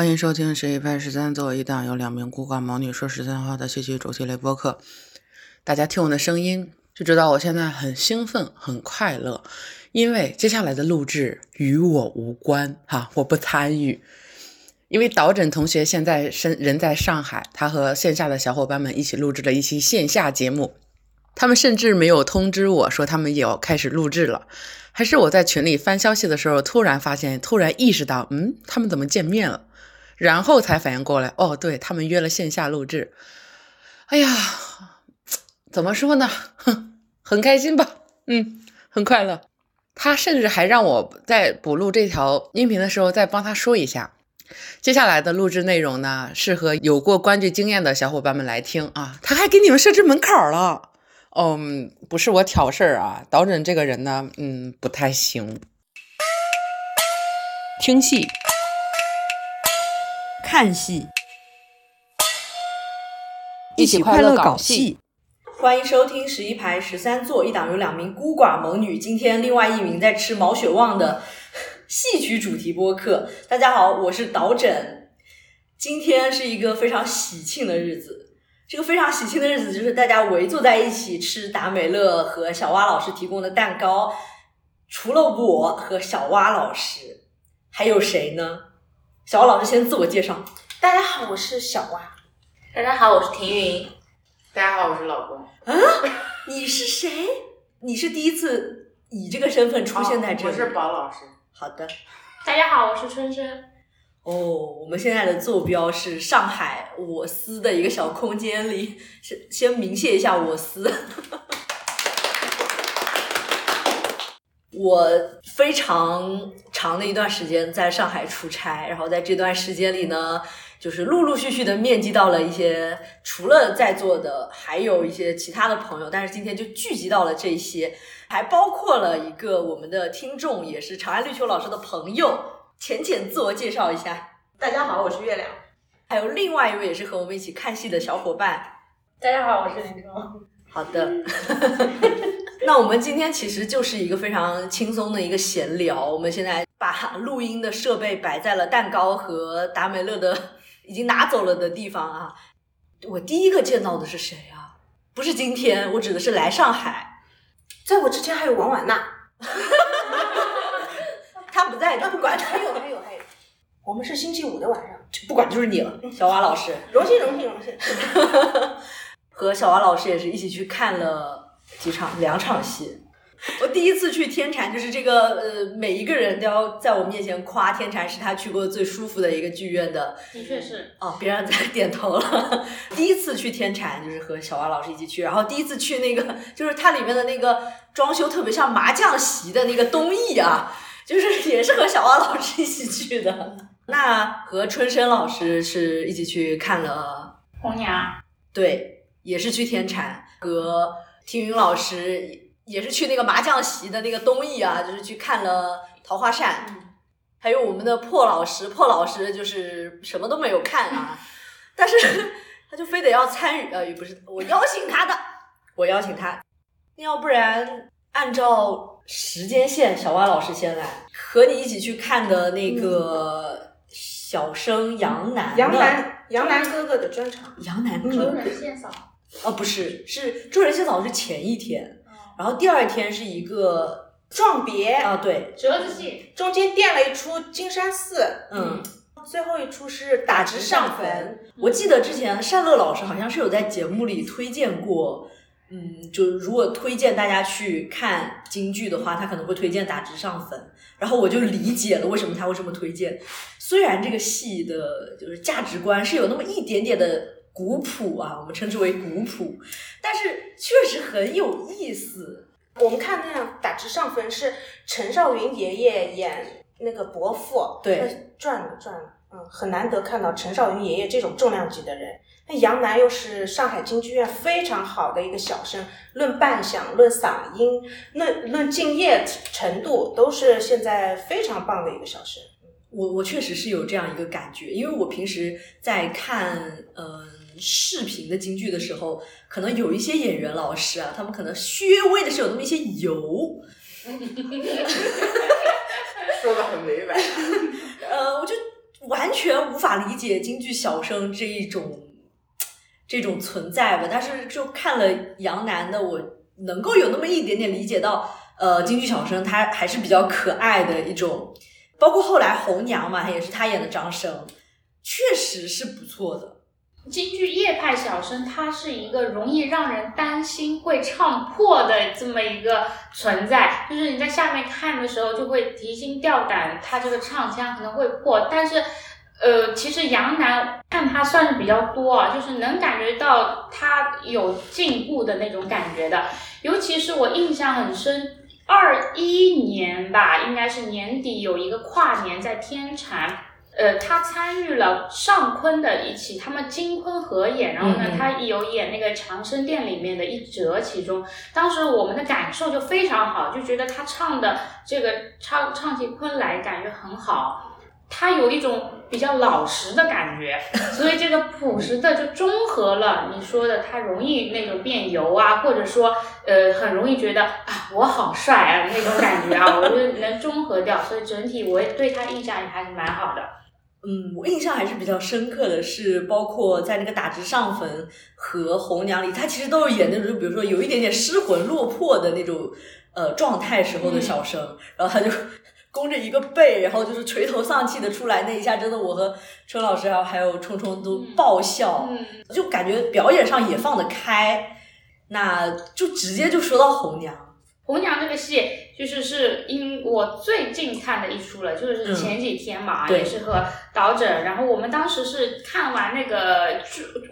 欢迎收听《十一拍十三座》一档由两名孤寡毛女说十三话的戏剧主题类播客。大家听我的声音就知道我现在很兴奋、很快乐，因为接下来的录制与我无关哈，我不参与。因为导诊同学现在身人在上海，他和线下的小伙伴们一起录制了一期线下节目，他们甚至没有通知我说他们也要开始录制了。还是我在群里翻消息的时候，突然发现，突然意识到，嗯，他们怎么见面了？然后才反应过来，哦，对他们约了线下录制。哎呀，怎么说呢？哼，很开心吧？嗯，很快乐。他甚至还让我在补录这条音频的时候，再帮他说一下，接下来的录制内容呢，适合有过观剧经验的小伙伴们来听啊。他还给你们设置门槛了。嗯，不是我挑事儿啊，导诊这个人呢，嗯，不太行。听戏。看戏，一起快乐搞戏。欢迎收听十一排十三座一档，有两名孤寡萌女，今天另外一名在吃毛血旺的 戏曲主题播客。大家好，我是导诊。今天是一个非常喜庆的日子，这个非常喜庆的日子就是大家围坐在一起吃达美乐和小蛙老师提供的蛋糕。除了我和小蛙老师，还有谁呢？小蛙老师先自我介绍。大家好，我是小蛙。大家好，我是婷云。大家好，我是老公。啊，你是谁？你是第一次以这个身份出现在这里。我是宝老师。好的。大家好，我是春生。哦，我们现在的坐标是上海我司的一个小空间里，先先明谢一下我司。我非常长的一段时间在上海出差，然后在这段时间里呢，就是陆陆续续的面基到了一些除了在座的，还有一些其他的朋友，但是今天就聚集到了这些，还包括了一个我们的听众，也是长安绿秋老师的朋友，浅浅自我介绍一下。大家好，我是月亮。还有另外一位也是和我们一起看戏的小伙伴。大家好，我是林冲。好的。那我们今天其实就是一个非常轻松的一个闲聊。我们现在把录音的设备摆在了蛋糕和达美乐的已经拿走了的地方啊。我第一个见到的是谁啊？不是今天，我指的是来上海，在我之前还有王婉娜。他不在，他不管。还有还有还有，我们是星期五的晚上，就不管就是你了，小蛙老师。荣幸荣幸荣幸。和小蛙老师也是一起去看了。几场两场戏，我第一次去天蟾，就是这个呃，每一个人都要在我面前夸天蟾是他去过最舒服的一个剧院的。的确是哦，别人在 点头了。第一次去天蟾就是和小蛙老师一起去，然后第一次去那个就是它里面的那个装修特别像麻将席的那个东艺啊，就是也是和小蛙老师一起去的。那和春生老师是一起去看了红娘，对，也是去天蟾和。听云老师也是去那个麻将席的那个东艺啊，就是去看了《桃花扇》，还有我们的破老师，破老师就是什么都没有看啊，但是 他就非得要参与，呃，也不是我邀请他的，我邀请他，要不然按照时间线，小蛙老师先来，和你一起去看的那个小生杨楠，杨楠，杨楠哥哥的专场，杨楠哥哥，献嫂。哦，不是，是周人仙嫂是前一天，然后第二天是一个撞别啊，对，折子戏，中间垫了一出金山寺，嗯，最后一出是打直上坟。我记得之前善乐老师好像是有在节目里推荐过，嗯，就如果推荐大家去看京剧的话，他可能会推荐打直上坟，然后我就理解了为什么他会这么推荐。虽然这个戏的就是价值观是有那么一点点的。古朴啊，我们称之为古朴，但是确实很有意思。我们看那样打直上分是陈少云爷爷演那个伯父，对，赚了赚了，嗯，很难得看到陈少云爷爷这种重量级的人。那杨楠又是上海京剧院非常好的一个小生，论扮相、论嗓音、论论敬业程度，都是现在非常棒的一个小生。我我确实是有这样一个感觉，因为我平时在看，嗯。视频的京剧的时候，可能有一些演员老师啊，他们可能稍微的是有那么一些油，说的很委婉。呃，我就完全无法理解京剧小生这一种这种存在吧。但是就看了杨楠的，我能够有那么一点点理解到，呃，京剧小生他还是比较可爱的一种。包括后来红娘嘛，也是他演的张生，确实是不错的。京剧叶派小生，他是一个容易让人担心会唱破的这么一个存在，就是你在下面看的时候就会提心吊胆，他这个唱腔可能会破。但是，呃，其实杨楠看他算是比较多啊，就是能感觉到他有进步的那种感觉的。尤其是我印象很深，二一年吧，应该是年底有一个跨年在天蟾。呃，他参与了尚昆的一起，他们金昆合演，然后呢，他有演那个长生殿里面的一折，其中当时我们的感受就非常好，就觉得他唱的这个唱唱起昆来感觉很好，他有一种比较老实的感觉，所以这个朴实的就中和了你说的他容易那种变油啊，或者说呃很容易觉得啊我好帅啊那种感觉啊，我觉得能中和掉，所以整体我也对他印象也还是蛮好的。嗯，我印象还是比较深刻的是，包括在那个打直上坟和红娘里，他其实都是演那种，比如说有一点点失魂落魄的那种呃状态时候的小生，然后他就弓着一个背，然后就是垂头丧气的出来，那一下真的我和春老师还有还有冲冲都爆笑，就感觉表演上也放得开，那就直接就说到红娘。红娘这个戏，就是是因我最近看的一出了，就是前几天嘛，也是和导诊，然后我们当时是看完那个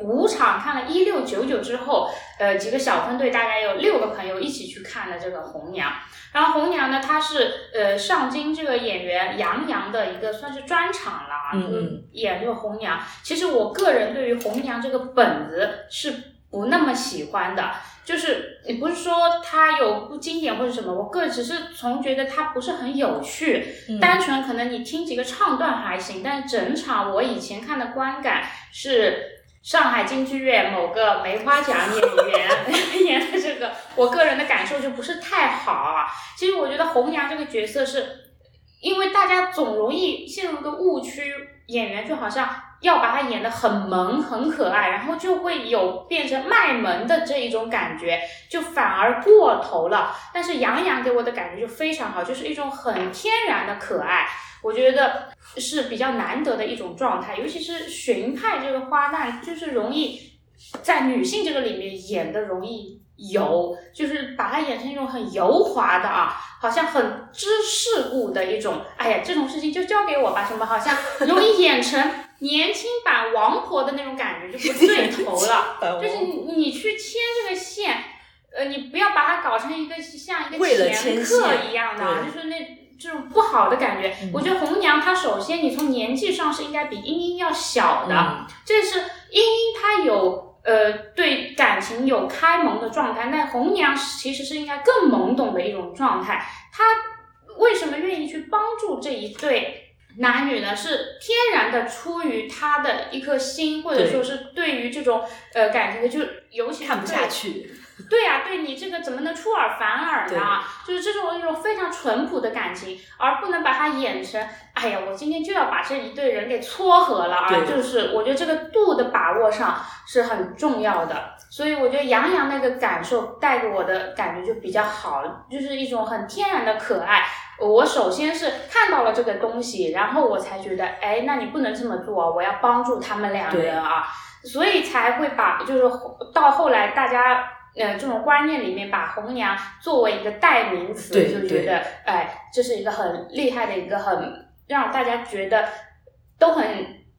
五场，看了一六九九之后，呃，几个小分队大概有六个朋友一起去看的这个红娘。然后红娘呢，她是呃上京这个演员杨洋的一个算是专场了，就是演这个红娘。其实我个人对于红娘这个本子是不那么喜欢的。就是也不是说它有不经典或者什么，我个人只是从觉得它不是很有趣，单纯可能你听几个唱段还行，但是整场我以前看的观感是上海京剧院某个梅花奖演员 演的这个，我个人的感受就不是太好啊。其实我觉得红娘这个角色是，因为大家总容易陷入个误区，演员就好像。要把它演得很萌、很可爱，然后就会有变成卖萌的这一种感觉，就反而过头了。但是杨洋给我的感觉就非常好，就是一种很天然的可爱，我觉得是比较难得的一种状态。尤其是荀派这个花旦，就是容易在女性这个里面演的容易油，就是把它演成一种很油滑的啊，好像很知世故的一种。哎呀，这种事情就交给我吧，什么好像容易演成。年轻版王婆的那种感觉就不对头了，就是你你去牵这个线，呃，你不要把它搞成一个像一个掮客一样的，就是那这种不好的感觉。我觉得红娘她首先你从年纪上是应该比英英要小的，这是英英她有呃对感情有开蒙的状态，那红娘其实是应该更懵懂的一种状态。她为什么愿意去帮助这一对？男女呢是天然的出于他的一颗心，或者说是对于这种呃感情的，就尤其看不下去。对 呀，对你这个怎么能出尔反尔呢？就是这种一种非常淳朴的感情，而不能把它演成，哎呀，我今天就要把这一对人给撮合了啊！就是我觉得这个度的把握上是很重要的。所以我觉得杨洋那个感受带给我的感觉就比较好，就是一种很天然的可爱。我首先是看到了这个东西，然后我才觉得，哎，那你不能这么做，我要帮助他们两人啊，所以才会把，就是到后来大家，呃，这种观念里面把红娘作为一个代名词，就觉得，哎，这是一个很厉害的一个很让大家觉得都很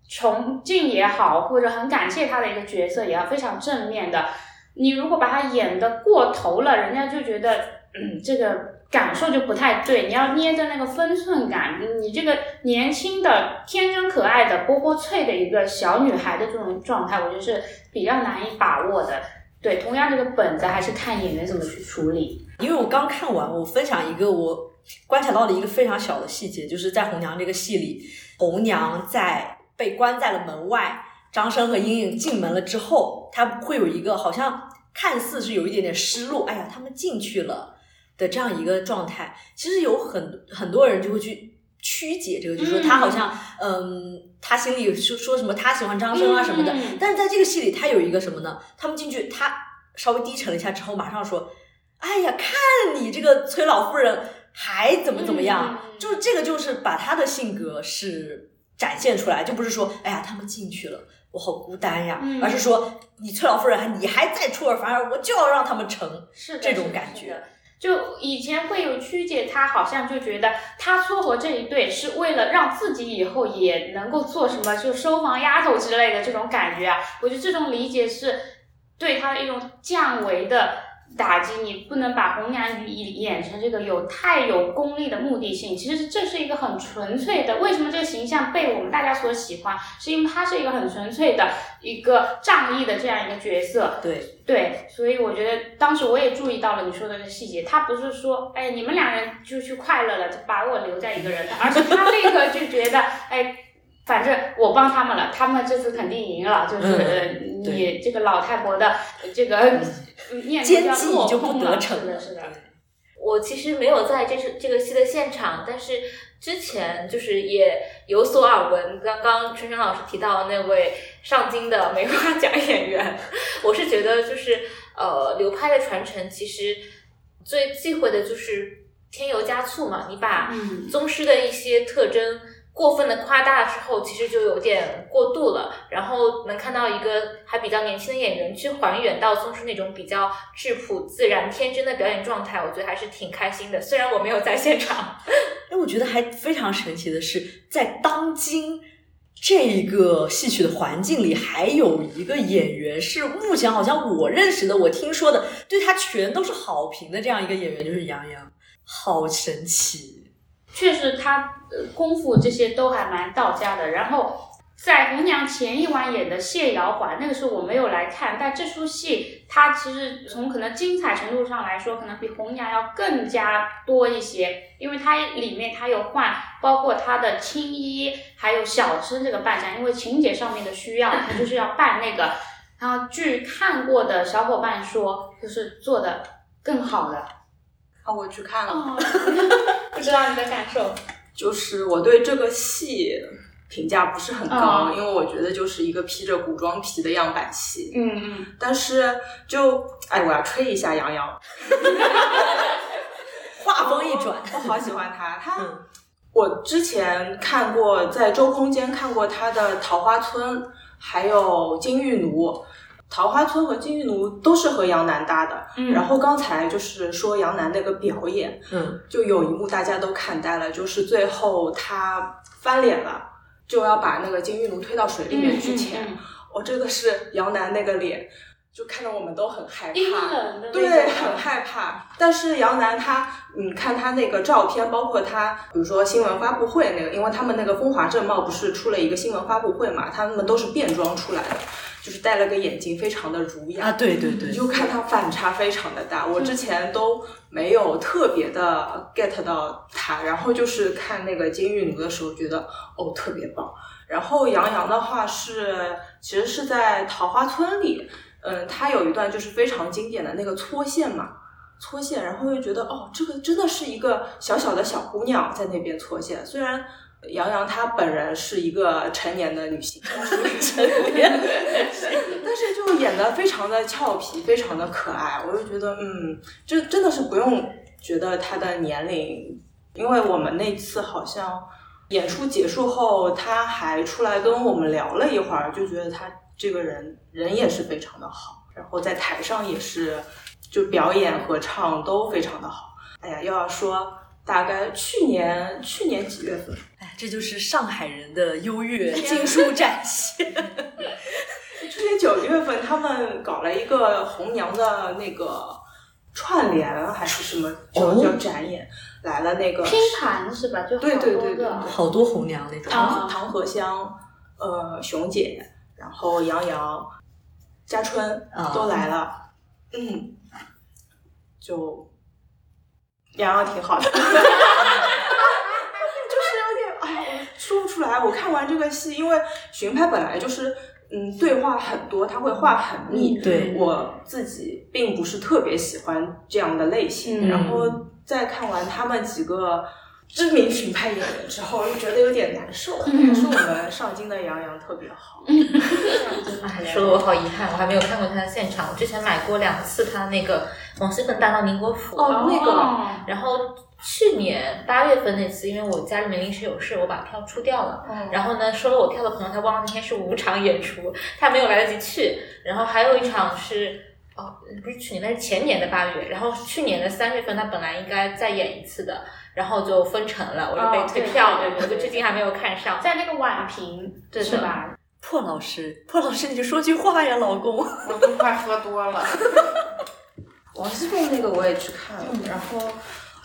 崇敬也好，或者很感谢他的一个角色，也要非常正面的。你如果把他演的过头了，人家就觉得，嗯，这个。感受就不太对，你要捏着那个分寸感。你这个年轻的、天真可爱的、波波脆的一个小女孩的这种状态，我觉得是比较难以把握的。对，同样这个本子还是看演员怎么去处理。因为我刚看完，我分享一个我观察到的一个非常小的细节，就是在红娘这个戏里，红娘在被关在了门外，张生和英英进门了之后，她会有一个好像看似是有一点点失落。哎呀，他们进去了。的这样一个状态，其实有很很多人就会去曲解这个，就是说他好像，嗯，他心里说说什么他喜欢张生啊什么的。嗯但是在这个戏里，他有一个什么呢？他们进去，他稍微低沉了一下之后，马上说：“哎呀，看你这个崔老夫人还怎么怎么样。嗯就是这个，就是把他的性格是展现出来，就不是说哎呀他们进去了。我好孤单呀，嗯而是说你崔老夫人，你还在出尔反尔，我就要让他们成。是这种感觉就以前会有曲解，他好像就觉得他撮合这一对是为了让自己以后也能够做什么，就收房丫头之类的这种感觉啊。我觉得这种理解是对他的一种降维的打击。你不能把红娘演演成这个有太有功利的目的性。其实这是一个很纯粹的。为什么这个形象被我们大家所喜欢？是因为她是一个很纯粹的一个仗义的这样一个角色。对，对，所以我觉得当时我也注意到了你说的这个细节，他不是说，哎，你们两人就去快乐了，就把我留在一个人的，而是他立刻就觉得，哎，反正我帮他们了，他们这次肯定赢了，就是、你这个老太婆的呃这个奸计就不，得逞了，是的。我其实没有在这是这个戏的现场，但是之前就是也有所耳闻。刚刚春生老师提到那位上京的梅花奖演员，我是觉得就是呃流派的传承，其实最忌讳的就是添油加醋嘛。你把嗯宗师的一些特征过分的夸大之后，其实就有点过度了。然后能看到一个还比较年轻的演员去还原到宗师那种比较质朴、自然、天真的表演状态，我觉得还是挺开心的。虽然我没有在现场，哎，我觉得还非常神奇的是，在当今这一个戏曲的环境里，还有一个演员是目前好像我认识的、我听说的，对他全都是好评的这样一个演员，就是杨洋，好神奇。确实他呃功夫这些都还蛮到家的。然后在红娘前一晚演的谢瑶环，那个时候我没有来看，但这出戏它其实从可能精彩程度上来说，可能比红娘要更加多一些，因为它里面它有换，包括它的青衣，还有小生这个扮相，因为情节上面的需要，它就是要扮那个。然后据看过的小伙伴说，就是做的更好了。啊，我去看了，哦，不知道你的感受。就是我对这个戏评价不是很高，哦因为我觉得就是一个披着古装皮的样板戏。嗯嗯。但是就哎，我要吹一下杨洋，话锋一转，我好喜欢他。他、嗯我之前看过，在周空间看过他的《桃花村》，还有《金玉奴》。桃花村和金玉奴都是和杨楠搭的，嗯然后刚才就是说杨楠那个表演，嗯，就有一幕大家都看呆了，就是最后他翻脸了，就要把那个金玉奴推到水里面去潜。嗯嗯我、这个是杨楠那个脸，就看到我们都很害怕。对，很害怕。但是杨楠他，你，看他那个照片，包括他，比如说新闻发布会那个，因为他们那个风华正茂不是出了一个新闻发布会嘛，他们都是变装出来的，就是戴了个眼镜，非常的儒雅。啊，对对对你，就看他反差非常的大，我之前都没有特别的 get 到他，然后就是看那个金玉奴的时候，觉得哦特别棒。然后杨洋的话是，其实是在桃花村里，嗯，他有一段就是非常经典的那个搓线嘛，搓线，然后又觉得哦，这个真的是一个小小的小姑娘在那边搓线，虽然。杨洋她本人是一个成年的女性，成年，但是就演的非常的俏皮，非常的可爱，我就觉得，嗯，这真的是不用觉得她的年龄，因为我们那次好像演出结束后，她还出来跟我们聊了一会儿，就觉得她这个人人也是非常的好，然后在台上也是，就表演和唱都非常的好。哎呀，又要说大概去年去年几月份？哎，这就是上海人的优越经书展现。去年九月份，他们搞了一个红娘的那个串联还是什么，叫哦叫展演，来了那个拼盘是吧？就好对对对对好多红娘那种，啊唐唐荷香，呃，熊姐，然后杨洋、嘉春啊都来了，嗯，就杨洋挺好的。就是有点，哎呀，我说不出来。我看完这个戏，因为巡拍本来就是，嗯，对话很多，他会话很密。对我自己并不是特别喜欢这样的类型。嗯然后再看完他们几个知名品牌演员之后，又觉得有点难受。还是我们上京的杨洋特别好。哎，说的我好遗憾，我还没有看过他的现场。我之前买过两次他那个王熙凤大道宁国府，哦那个然后去年八月份那次，因为我家里面临时有事，我把票出掉了。然后呢，收了我票的朋友他忘了那天是五场演出，他没有来得及去。然后还有一场是。哦，不是去年，那是前年的八月。然后去年的三月份，他本来应该再演一次的，然后就封城了，我就被退票了，我就至今还没有看上。在那个宛平，对是吧？破老师，破老师，你就说句话呀，老公。我都快喝多了。王熙凤那个我也去看了，然后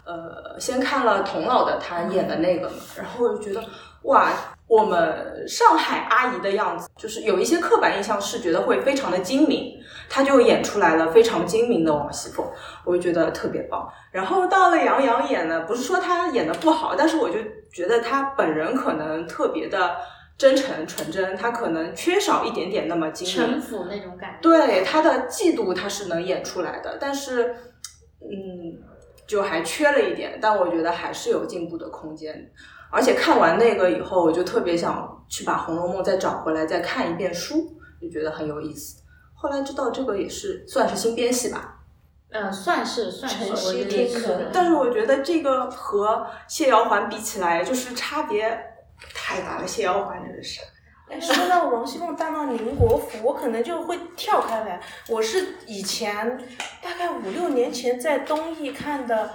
呃，先看了童老的他演的那个嘛，然后我就觉得哇，我们上海阿姨的样子，就是有一些刻板印象是觉得会非常的精明，她就演出来了非常精明的王熙凤，我就觉得特别棒。然后到了杨洋演呢，不是说他演的不好，但是我就觉得他本人可能特别的。真诚纯真，他可能缺少一点点那么精城府那种感觉。对他的嫉妒，他是能演出来的，但是，嗯，就还缺了一点。但我觉得还是有进步的空间。而且看完那个以后，我就特别想去把《红楼梦》再找回来，再看一遍书，就觉得很有意思。后来知道这个也是算是新编戏吧？嗯，算是算是，我觉得是。但是我觉得这个和谢瑶环比起来，就是差别。太大了，谢瑶环真的是。哎，说到王熙凤大闹宁国府，我可能就会跳开来。我是以前大概五六年前在东艺看的。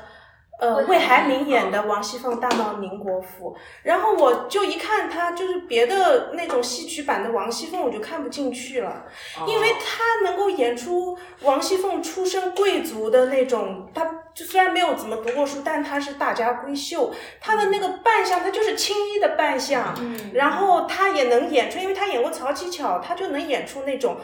呃，魏海敏演的王熙凤大闹宁国府，然后我就一看他就是别的那种戏曲版的王熙凤，我就看不进去了，因为他能够演出王熙凤出身贵族的那种，他就虽然没有怎么读过书，但他是大家闺秀，他的那个扮相，他就是青衣的扮相，然后他也能演出，因为他演过曹七巧，他就能演出那种。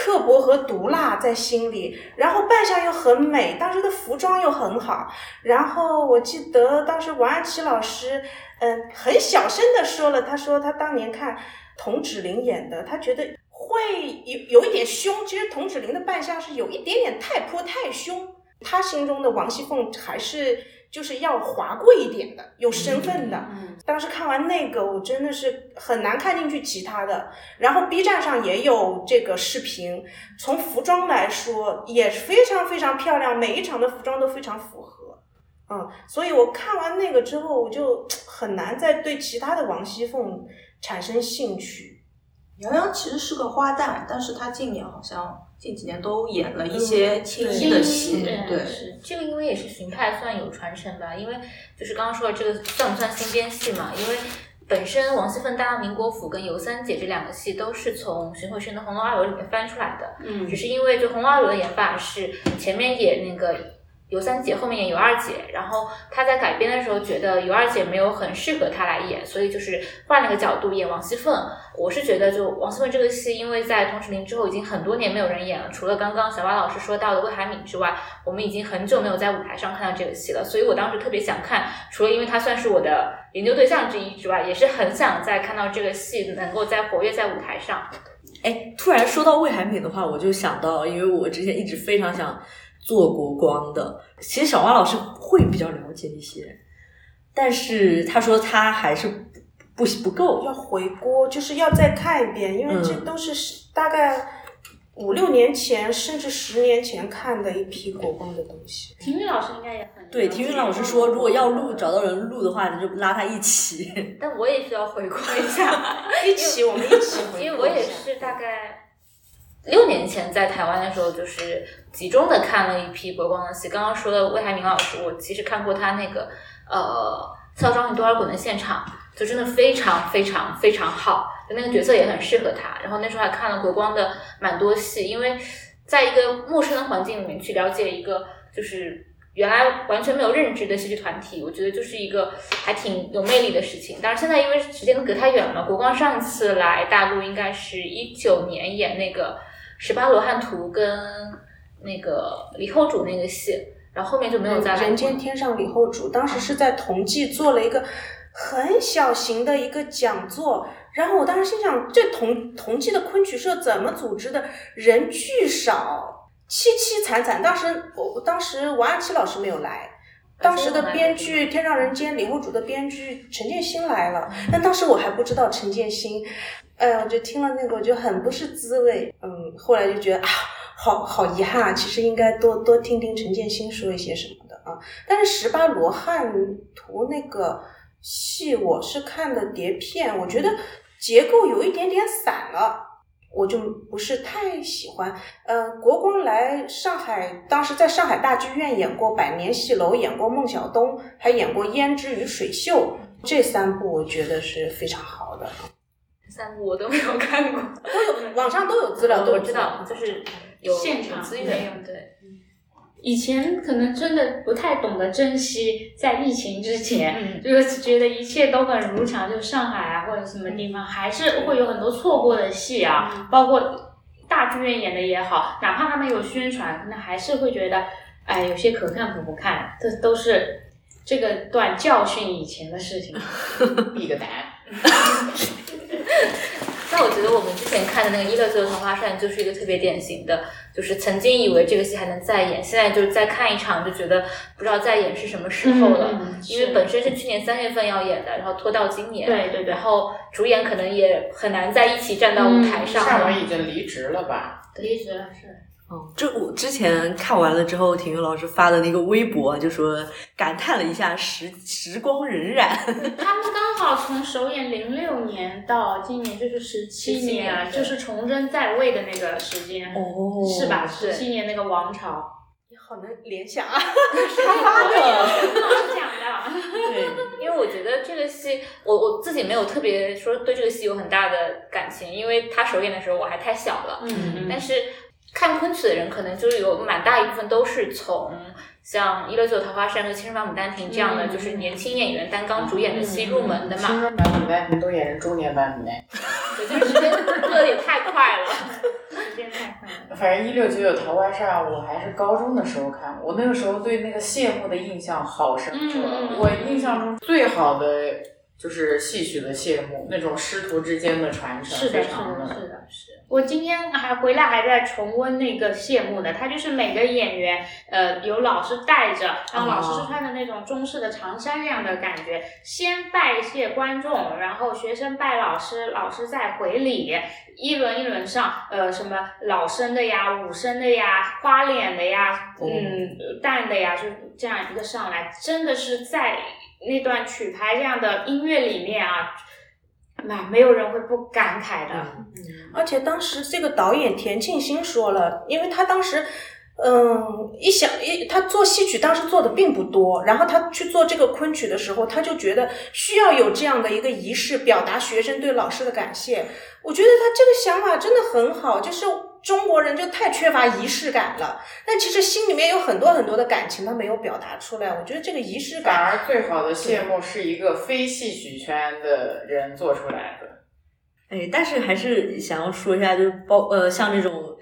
刻薄和毒辣在心里，然后扮相又很美，当时的服装又很好。然后我记得当时王安琪老师，嗯，很小声的说了，他说他当年看童芷玲演的，他觉得会有有一点凶。其实童芷玲的扮相是有一点点太泼太凶，他心中的王熙凤还是。就是要华贵一点的，有身份的。当时看完那个，我真的是很难看进去其他的。然后 B 站上也有这个视频，从服装来说也是非常非常漂亮，每一场的服装都非常符合。嗯，所以我看完那个之后，我就很难再对其他的王熙凤产生兴趣。杨洋其实是个花旦，但是他近年好像。近几年都演了一些青衣的戏，对，是这个，因为也是荀派算有传承吧。因为就是刚刚说的这个算不算新编戏嘛？因为本身王熙凤搭档宁国府跟尤三姐这两个戏都是从荀慧生的《红楼二楼》里面翻出来的，嗯，只是因为就《红楼二楼》的演法是前面演那个。尤三姐后面演尤二姐，然后她在改编的时候觉得尤二姐没有很适合她来演，所以就是换了个角度演王熙凤。我是觉得就王熙凤这个戏，因为在童芷苓之后已经很多年没有人演了，除了刚刚小马老师说到的魏海敏之外，我们已经很久没有在舞台上看到这个戏了。所以我当时特别想看，除了因为她算是我的研究对象之一之外，也是很想再看到这个戏能够再活跃在舞台上。哎，突然说到魏海敏的话，我就想到，因为我之前一直非常想。做国光的，其实小花老师会比较了解一些，但是他说他还是不不够，要回锅，就是要再看一遍，因为这都是大概五六年前甚至十年前看的一批国光的东西。体育老师应该也很对，体育老师说，如果要录找到人录的话，你就拉他一起。但我也需要回锅一下，一起我们一起回因为我也是大概。六年前在台湾的时候，就是集中的看了一批国光的戏。刚刚说的魏海敏老师，我其实看过他那个呃《孝庄与多尔衮》的现场，就真的非常非常非常好，就那个角色也很适合他。然后那时候还看了国光的蛮多戏，因为在一个陌生的环境里面去了解一个就是原来完全没有认知的戏剧团体，我觉得就是一个还挺有魅力的事情。但是现在因为时间隔太远了，国光上次来大陆应该是一九年演那个。十八罗汉图跟那个李后主那个戏，然后后面就没有再来。人间天上李后主，当时是在同济做了一个很小型的一个讲座，然后我当时心想，这同同济的昆曲社怎么组织的？人巨少，凄凄惨惨。当时我当时王安琪老师没有来，当时的编剧《天上人间》李后主的编剧陈建新来了，但当时我还不知道陈建新，哎呀，我就听了那个我就很不是滋味，嗯，后来就觉得啊，好好遗憾啊，其实应该多多听听陈建新说一些什么的啊。但是《十八罗汉图》那个戏我是看的碟片，我觉得结构有一点点散了。我就不是太喜欢，呃，国光来上海，当时在上海大剧院演过《百年戏楼》，演过孟小冬，还演过《胭脂与水袖》，这三部我觉得是非常好的。三部我都没有看过，都有网上都有资料，都知道，就是有现场资源，对。以前可能真的不太懂得珍惜，在疫情之前，就是觉得一切都很如常，就上海啊或者什么地方，还是会有很多错过的戏啊，包括大剧院演的也好，哪怕他们有宣传，可能还是会觉得，哎，有些可看可不看，这都是这个段教训以前的事情。一个胆。那我觉得我们之前看的那个《一乐岁的桃花扇》就是一个特别典型的，就是曾经以为这个戏还能再演，现在就是再看一场就觉得不知道再演是什么时候了，因为本身是去年三月份要演的，然后拖到今年，对对对，然后主演可能也很难在一起站到舞台上。夏文已经离职了吧？离职了是。哦，这我之前看完了之后，体育老师发的那个微博就说感叹了一下时时光荏苒。他们刚好从首演零六年到今年就是十七年，就是崇祯在位的那个时间，哦，是吧？十七年那个王朝，你好能联想啊！他发的，是讲的。对，因为我觉得这个戏，我我自己没有特别说对这个戏有很大的感情，因为他首演的时候我还太小了。嗯嗯，但是。看昆曲的人可能就是有蛮大一部分都是从像《一六九桃花扇》和《青春版牡丹亭》这样的，就是年轻演员担纲主演的戏入门的嘛。青春版牡丹亭都演成中年版牡丹我，就是时间过得也太快了，时间太快了。反正《一六九九桃花扇》，我还是高中的时候看，我那个时候对那个谢幕的印象好深刻。我印象中最好的就是戏曲的谢幕，那种师徒之间的传承，是的，是的，是的，是。我今天还回来还在重温那个谢幕的，他就是每个演员，呃，有老师带着，然后老师是穿着那种中式的长衫那样的感觉，先拜谢观众，然后学生拜老师，老师再回礼，一轮一轮上，呃，什么老生的呀，武生的呀，花脸的呀，嗯，旦的呀，就这样一个上来，真的是在那段曲牌这样的音乐里面啊。那没有人会不感慨的。嗯，而且当时这个导演田沁鑫说了，因为他当时，嗯，一想一他做戏曲当时做的并不多，然后他去做这个昆曲的时候，他就觉得需要有这样的一个仪式，表达学生对老师的感谢。我觉得他这个想法真的很好，就是。中国人就太缺乏仪式感了，但其实心里面有很多很多的感情，他没有表达出来。我觉得这个仪式感，反而最好的谢幕是一个非戏曲圈的人做出来的。哎，但是还是想要说一下，就是包呃，像这种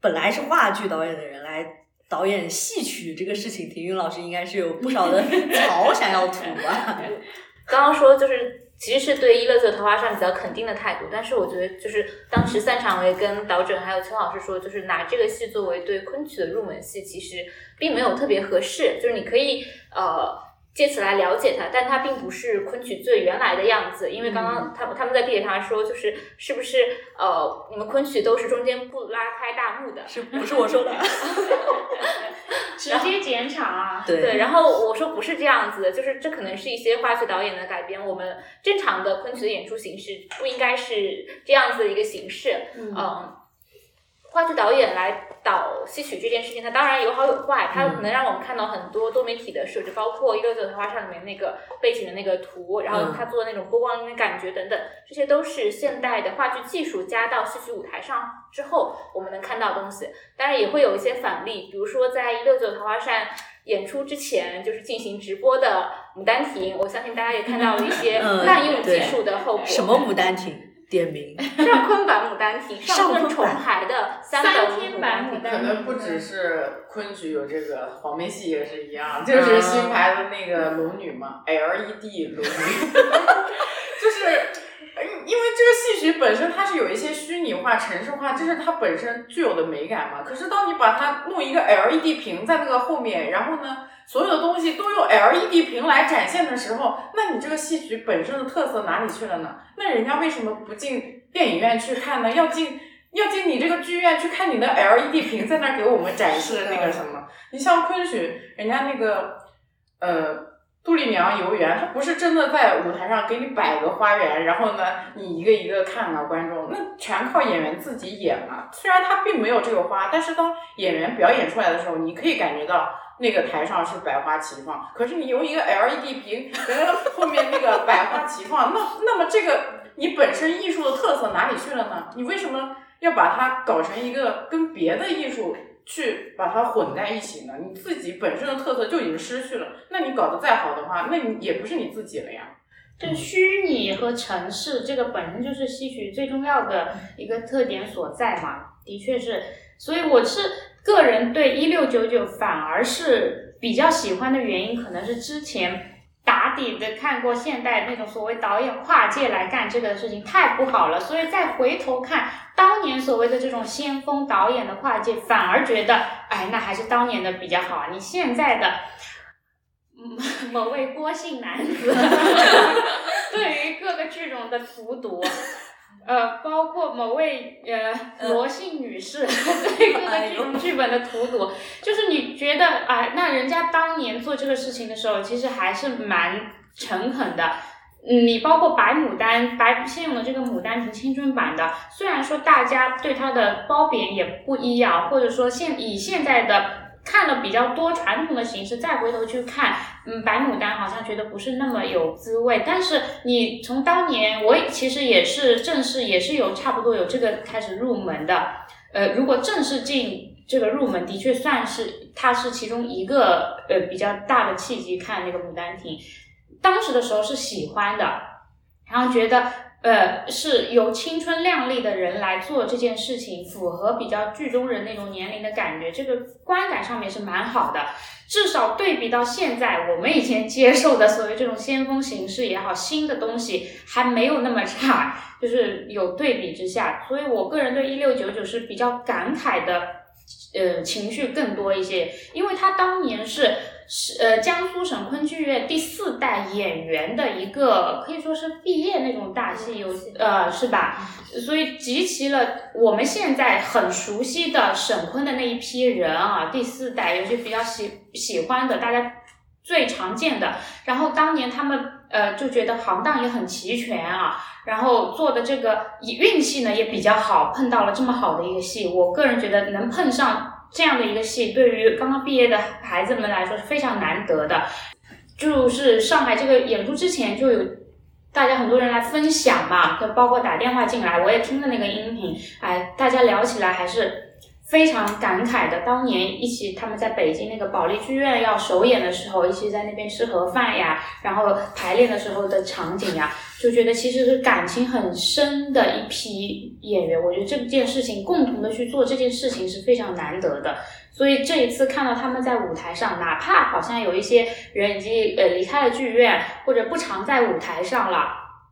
本来是话剧导演的人来导演戏曲这个事情，体育老师应该是有不少的 草想要吐啊。刚刚说就是。其实是对《一乐岁桃花扇》比较肯定的态度，但是我觉得就是当时散场我也跟导诊还有邱老师说，就是拿这个戏作为对昆曲的入门戏，其实并没有特别合适。就是你可以呃借此来了解它，但它并不是昆曲最原来的样子。因为刚刚他们他们在地铁上说，就是是不是呃你们昆曲都是中间不拉开大幕的？是不是我说的？直接剪场啊！对，然后我说不是这样子的，就是这可能是一些话剧导演的改编。我们正常的昆曲的演出形式不应该是这样子的一个形式。嗯，话剧导演来导戏曲这件事情，它当然有好有坏，它能让我们看到很多多媒体的设置，包括《一六九桃花扇》里面那个背景的那个图，然后他做的那种波光的感觉等等，这些都是现代的话剧技术加到戏曲舞台上之后我们能看到的东西。当然也会有一些反例，比如说在《一六九桃花扇》演出之前，就是进行直播的《牡丹亭》，我相信大家也看到了一些滥用技术的后果。什么《牡丹亭》？点名。上昆版《牡丹亭》，上昆重排的三天版《牡丹亭》。可能不只是昆曲有这个，黄梅戏也是一样，就是新排的那个龙女嘛，LED 龙女，就是。因为这个戏曲本身它是有一些虚拟化、城市化，这是它本身具有的美感嘛。可是当你把它弄一个 LED 屏在那个后面，然后呢，所有的东西都用 LED 屏来展现的时候，那你这个戏曲本身的特色哪里去了呢？那人家为什么不进电影院去看呢？要进要进你这个剧院去看你的 LED 屏，在那给我们展示那个什么？你像昆曲，人家那个呃。杜丽娘游园，它不是真的在舞台上给你摆个花园，然后呢，你一个一个看啊，观众，那全靠演员自己演嘛。虽然他并没有这个花，但是当演员表演出来的时候，你可以感觉到那个台上是百花齐放。可是你用一个 LED 屏，后面那个百花齐放，那那么这个你本身艺术的特色哪里去了呢？你为什么要把它搞成一个跟别的艺术？去把它混在一起呢？你自己本身的特色就已经失去了。那你搞得再好的话，那你也不是你自己了呀。这虚拟和城市，这个本身就是戏曲最重要的一个特点所在嘛。的确是，所以我是个人对一六九九反而是比较喜欢的原因，可能是之前。打底的看过现代那种所谓导演跨界来干这个事情太不好了，所以再回头看当年所谓的这种先锋导演的跨界，反而觉得哎，那还是当年的比较好。你现在的 某位郭姓男子 对于各个剧种的荼毒。呃，包括某位呃罗姓女士 对各个剧种剧本的荼毒，就是你觉得啊，那人家当年做这个事情的时候，其实还是蛮诚恳的。嗯，你包括白牡丹，白现用的这个《牡丹亭》青春版的，虽然说大家对它的褒贬也不一样，或者说现以现在的。看了比较多传统的形式，再回头去看，嗯，白牡丹好像觉得不是那么有滋味。但是你从当年，我其实也是正式也是有差不多有这个开始入门的。呃，如果正式进这个入门，的确算是它是其中一个呃比较大的契机。看那个《牡丹亭》，当时的时候是喜欢的，然后觉得。呃，是由青春靓丽的人来做这件事情，符合比较剧中人那种年龄的感觉，这个观感上面是蛮好的。至少对比到现在，我们以前接受的所谓这种先锋形式也好，新的东西还没有那么差，就是有对比之下，所以我个人对一六九九是比较感慨的，呃，情绪更多一些，因为他当年是。是呃，江苏省昆剧院第四代演员的一个，可以说是毕业那种大戏，有呃是吧？所以集齐了我们现在很熟悉的沈昆的那一批人啊，第四代有些比较喜喜欢的，大家最常见的。然后当年他们呃就觉得行当也很齐全啊，然后做的这个运气呢也比较好，碰到了这么好的一个戏，我个人觉得能碰上。这样的一个戏，对于刚刚毕业的孩子们来说是非常难得的。就是上海这个演出之前就有大家很多人来分享嘛，就包括打电话进来，我也听了那个音频，哎，大家聊起来还是。非常感慨的，当年一起他们在北京那个保利剧院要首演的时候，一起在那边吃盒饭呀，然后排练的时候的场景呀，就觉得其实是感情很深的一批演员。我觉得这件事情共同的去做这件事情是非常难得的。所以这一次看到他们在舞台上，哪怕好像有一些人已经呃离开了剧院或者不常在舞台上了，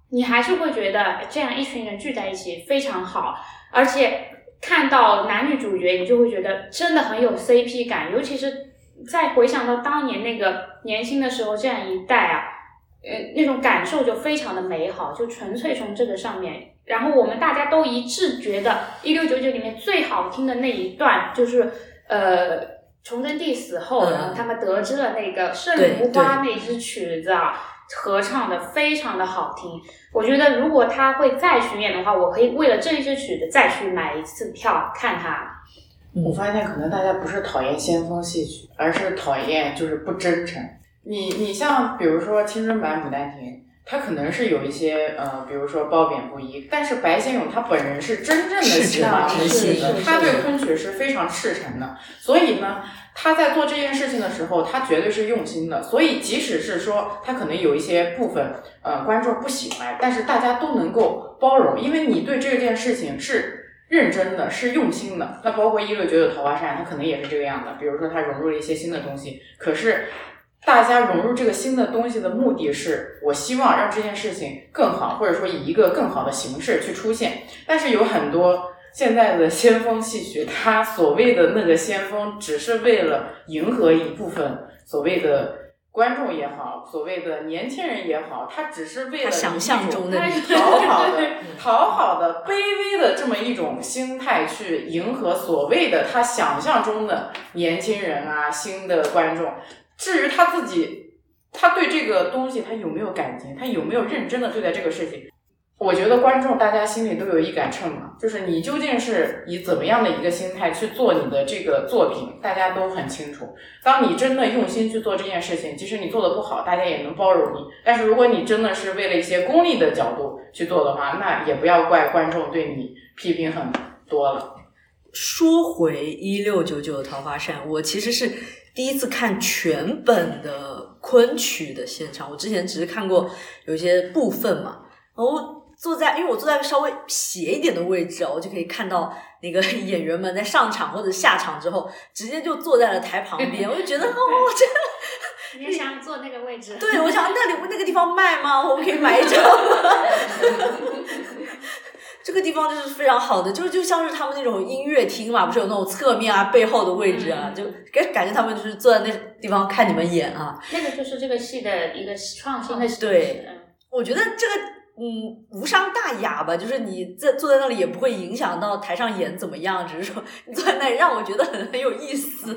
你还是会觉得这样一群人聚在一起非常好，而且。看到男女主角，你就会觉得真的很有 CP 感，尤其是再回想到当年那个年轻的时候，这样一代啊，呃，那种感受就非常的美好，就纯粹从这个上面。然后我们大家都一致觉得，一六九九里面最好听的那一段，就是呃，崇祯帝死后，然后他们得知了那个《圣如花》那支曲子啊。合唱的非常的好听，我觉得如果他会再巡演的话，我可以为了这一支曲子再去买一次票看他。我发现可能大家不是讨厌先锋戏曲，而是讨厌就是不真诚。你你像比如说青春版《牡丹亭》，它可能是有一些呃，比如说褒贬不一，但是白先勇他本人是真正的喜欢昆曲的，他对昆曲是非常赤诚的，所以呢。他在做这件事情的时候，他绝对是用心的。所以，即使是说他可能有一些部分，呃，观众不喜欢，但是大家都能够包容，因为你对这件事情是认真的，是用心的。那包括一六九九桃花扇，它可能也是这个样的。比如说，它融入了一些新的东西，可是大家融入这个新的东西的目的是，我希望让这件事情更好，或者说以一个更好的形式去出现。但是有很多现在的先锋戏曲，它所谓的那个先锋，只是为了迎合一部分所谓的观众也好，所谓的年轻人也好，他只是为了他想象中的讨好的、讨好的、卑微的这么一种心态去迎合所谓的他想象中的年轻人啊、新的观众。至于他自己，他对这个东西他有没有感情，他有没有认真的对待这个事情，我觉得观众大家心里都有一杆秤嘛，就是你究竟是以怎么样的一个心态去做你的这个作品，大家都很清楚。当你真的用心去做这件事情，即使你做的不好，大家也能包容你。但是如果你真的是为了一些功利的角度去做的话，那也不要怪观众对你批评很多了。说回一六九九的《桃花扇》，我其实是第一次看全本的昆曲的现场。我之前只是看过有些部分嘛，哦坐在，因为我坐在稍微斜一点的位置啊，我就可以看到那个 演员们在上场或者下场之后，直接就坐在了台旁边，我就觉得哦，真的。你也想坐那个位置？对，我想那里那个地方卖吗？我们可以买一张吗？这个地方就是非常好的，就就像是他们那种音乐厅嘛，不是有那种侧面啊、背后的位置啊，就感感觉他们就是坐在那地方看你们演啊。那个就是这个戏的一个创新的对嗯我觉得这个嗯无伤大雅吧，就是你在坐在那里也不会影响到台上演怎么样，只是说 你坐在那里让我觉得很很有意思。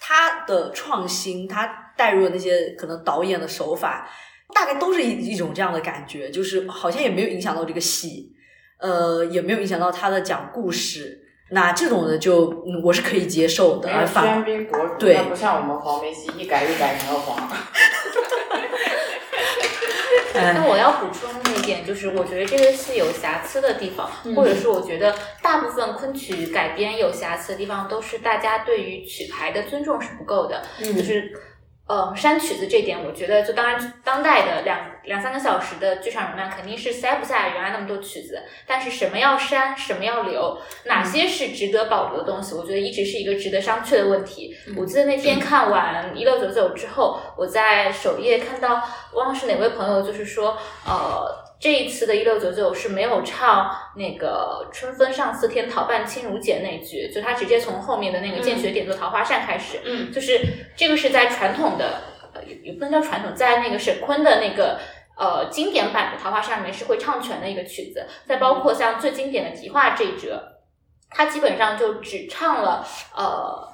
他的创新，他带入的那些可能导演的手法，大概都是一一种这样的感觉，就是好像也没有影响到这个戏，呃，也没有影响到他的讲故事。那这种的就嗯我是可以接受的，而反喧宾夺主，对那不像我们黄梅戏一改一改成了黄。哎那我要补充点就是，我觉得这个戏有瑕疵的地方，嗯或者是我觉得大部分昆曲改编有瑕疵的地方，都是大家对于曲牌的尊重是不够的，嗯就是。呃，删曲子这点，我觉得就当然，当代的两两三个小时的剧场容量肯定是塞不下原来那么多曲子。但是什么要删，什么要留，哪些是值得保留的东西，我觉得一直是一个值得商榷的问题。我记得那天看完一六九九之后，我在首页看到忘了是哪位朋友，就是说，呃，这一次的一六九九是没有唱那个“春风上四天，桃瓣轻如剪”那句，就他直接从后面的那个见雪点做桃花扇开始，嗯就是这个是在传统的，呃，也也不能叫传统，在那个沈坤的那个。呃，经典版的《桃花扇》里面是会唱全的一个曲子，再包括像最经典的题画这一折，它基本上就只唱了呃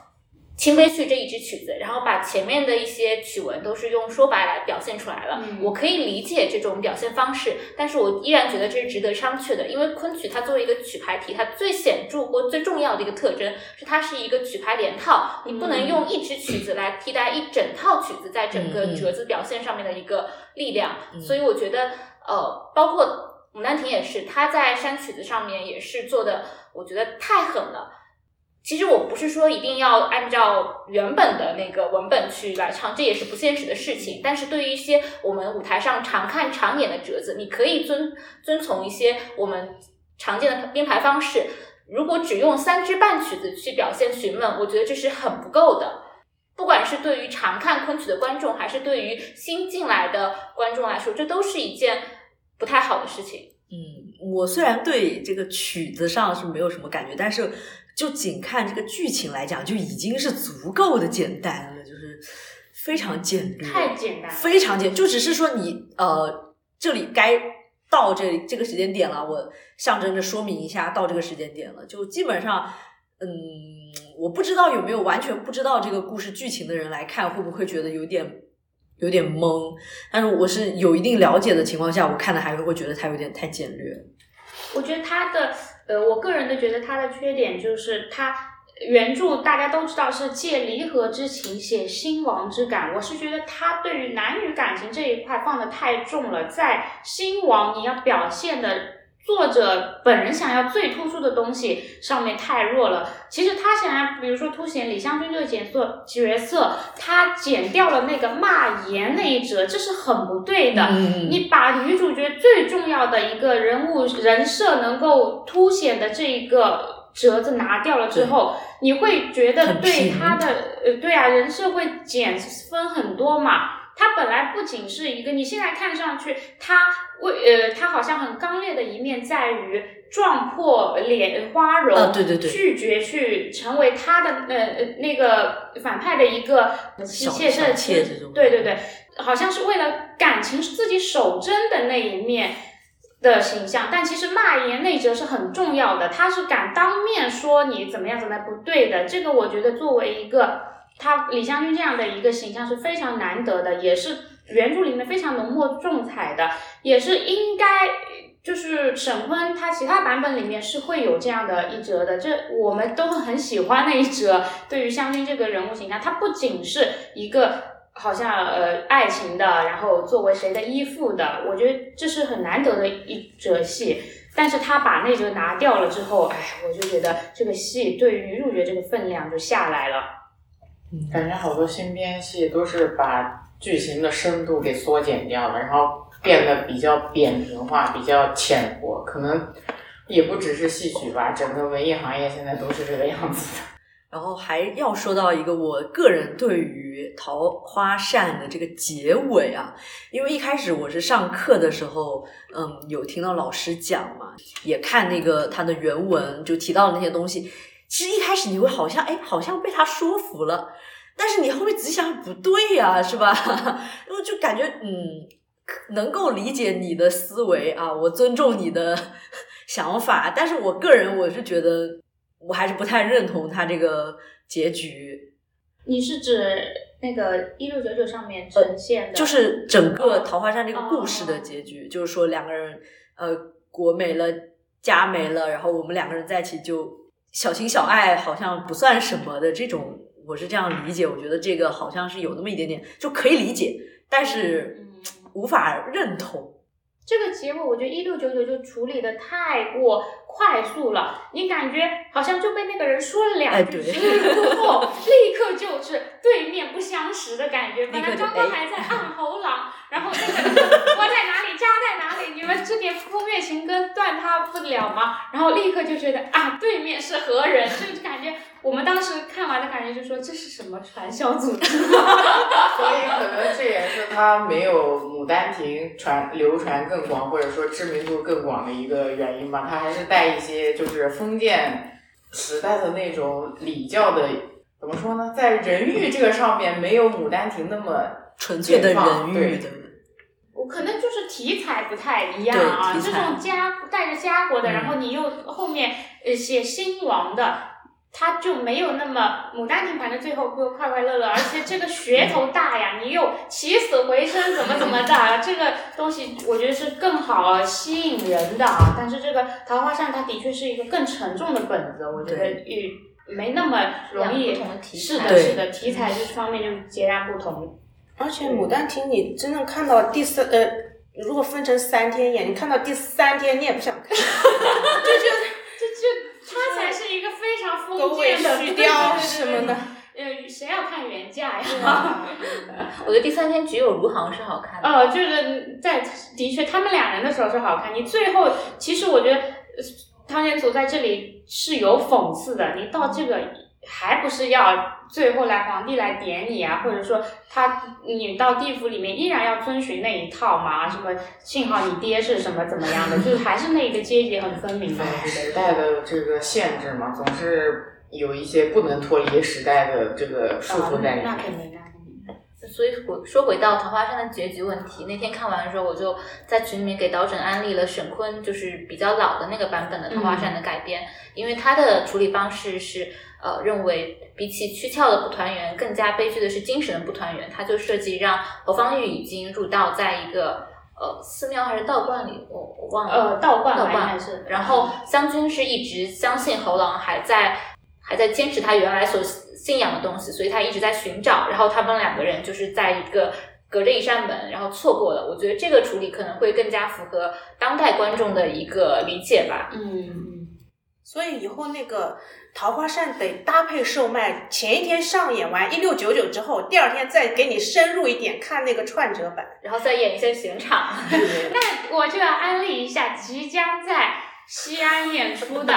清悲序这一支曲子，然后把前面的一些曲文都是用说白来表现出来了。嗯我可以理解这种表现方式，但是我依然觉得这是值得商榷的，因为昆曲它作为一个曲牌体，它最显著或最重要的一个特征是它是一个曲牌连套，你不能用一支曲子来替代一整套曲子在整个折子表现上面的一个力量，嗯所以我觉得呃，包括《牡丹亭》也是，他在删曲子上面也是做的，我觉得太狠了。其实我不是说一定要按照原本的那个文本去来唱，这也是不现实的事情。但是对于一些我们舞台上常看常演的折子，你可以遵遵从一些我们常见的编排方式。如果只用三支半曲子去表现询问，我觉得这是很不够的。不管是对于常看昆曲的观众，还是对于新进来的观众来说，这都是一件不太好的事情。嗯，我虽然对这个曲子上是没有什么感觉，但是就仅看这个剧情来讲，就已经是足够的简单了，就是非常简略，太简单了。非常简，就只是说你呃，这里该到这里这个时间点了，我象征着说明一下到这个时间点了，就基本上。嗯，我不知道有没有完全不知道这个故事剧情的人来看，会不会觉得有点有点懵？但是我是有一定了解的情况下，我看的还是会觉得它有点太简略。我觉得它的呃，我个人都觉得它的缺点就是它原著大家都知道是借离合之情写兴亡之感，我是觉得它对于男女感情这一块放的太重了，在兴亡你要表现的。作者本人想要最突出的东西上面太弱了。其实他想要，比如说凸显李香君这个角色角色，他剪掉了那个骂言那一折，这是很不对的。嗯你把女主角最重要的一个人物人设能够凸显的这一个折子拿掉了之后，你会觉得对他的呃，对啊，人设会减分很多嘛。他本来不仅是一个，你现在看上去他为呃，他好像很刚烈的一面在于撞破脸花容，啊对对对。拒绝去成为他的呃呃那个反派的一个妻妾这种。对对对，好像是为了感情自己守贞的那一面的形象，但其实骂言内折是很重要的，他是敢当面说你怎么样怎么样不对的，这个我觉得作为一个他李香君这样的一个形象是非常难得的，也是原著里面非常浓墨重彩的，也是应该。就是沈坤，他其他版本里面是会有这样的一折的，这我们都很喜欢那一折。对于香君这个人物形象，他不仅是一个好像呃爱情的，然后作为谁的依附的，我觉得这是很难得的一折戏。但是他把那折拿掉了之后，哎，我就觉得这个戏对于女主角这个分量就下来了。感觉好多新编戏都是把剧情的深度给缩减掉了，然后变得比较扁平化、比较浅薄，可能也不只是戏曲吧，整个文艺行业现在都是这个样子的。然后还要说到一个我个人对于《桃花扇》的这个结尾啊，因为一开始我是上课的时候，嗯，有听到老师讲嘛，也看那个他的原文，就提到的那些东西。其实一开始你会好像哎，好像被他说服了，但是你后面仔细想不对呀、是吧？然后就感觉嗯，能够理解你的思维啊，我尊重你的 想法，但是我个人我是觉得我还是不太认同他这个结局，你是指那个一六九九上面呈现的，就是整个《桃花扇》这个故事的结局，就是说两个人呃国没了，家没了，然后我们两个人在一起就小情小爱，好像不算什么的这种，我是这样理解。我觉得这个好像是有那么一点点就可以理解，但是嗯无法认同。这个结果，我觉得一六九九就处理的太过快速了，你感觉好像就被那个人说了两句之后，立刻就是对面不相识的感觉。本来刚刚哎还在 暗喉狼，然后那个我在哪里，们这点风月情歌断他不了吗？然后立刻就觉得啊，对面是何人？就感觉我们当时看完的感觉就说这是什么传销组织吗？所以可能这也是他没有《牡丹亭》传流传更广，或者说知名度更广的一个原因吧。他还是带一些就是封建时代的那种礼教的，怎么说呢？在人欲这个上面没有《牡丹亭》那么纯粹的人欲的，我可能就是题材不太一样啊，这种家带着家国的，嗯然后你又后面呃写兴亡的，它就没有那么《牡丹亭》，反正最后不快快乐乐，而且这个噱头大呀，你又起死回生，怎么怎么的，这个东西我觉得是更好吸引人的啊。但是这个《桃花扇》它的确是一个更沉重的本子，我觉得与没那么容易是的，是的，题材这方面就截然不同。而且《牡丹亭》，你真正看到第三呃，如果分成三天演，你看到第三天你也不想看，就觉得这这它才是一个非常封建的续貂什么的。呃，谁要看原价呀？我觉得第三天只有卢航是好看的。呃，就是在的确，他们两人的时候是好看。你最后，其实我觉得呃汤显祖在这里是有讽刺的。你到这个还不是要最后来皇帝来点你啊，或者说他你到地府里面依然要遵循那一套嘛？什么幸好你爹是什么怎么样的，就是还是那个阶级很分明的。时代的这个限制嘛，总是有一些不能脱离时代的这个束缚在里面。那肯定，那肯定。所以回说回到《桃花扇》的结局问题，那天看完的时候，我就在群里面给导诊安利了沈坤，就是比较老的那个版本的《桃花扇》的改编，因为他的处理方式是呃认为比起躯壳的不团圆，更加悲剧的是精神的不团圆。他就设计让侯方域已经入道在一个呃寺庙还是道观里，我我忘了。呃，道观道观还是。然后湘军是一直相信侯狼还在还在坚持他原来所信仰的东西，所以他一直在寻找。然后他们两个人就是在一个隔着一扇门，然后错过了。我觉得这个处理可能会更加符合当代观众的一个理解吧。嗯嗯。所以以后那个《桃花扇》得搭配售卖，前一天上演完一六九九之后，第二天再给你深入一点看那个串折版。然后再演一些刑场，那我就要安利一下即将在西安演出的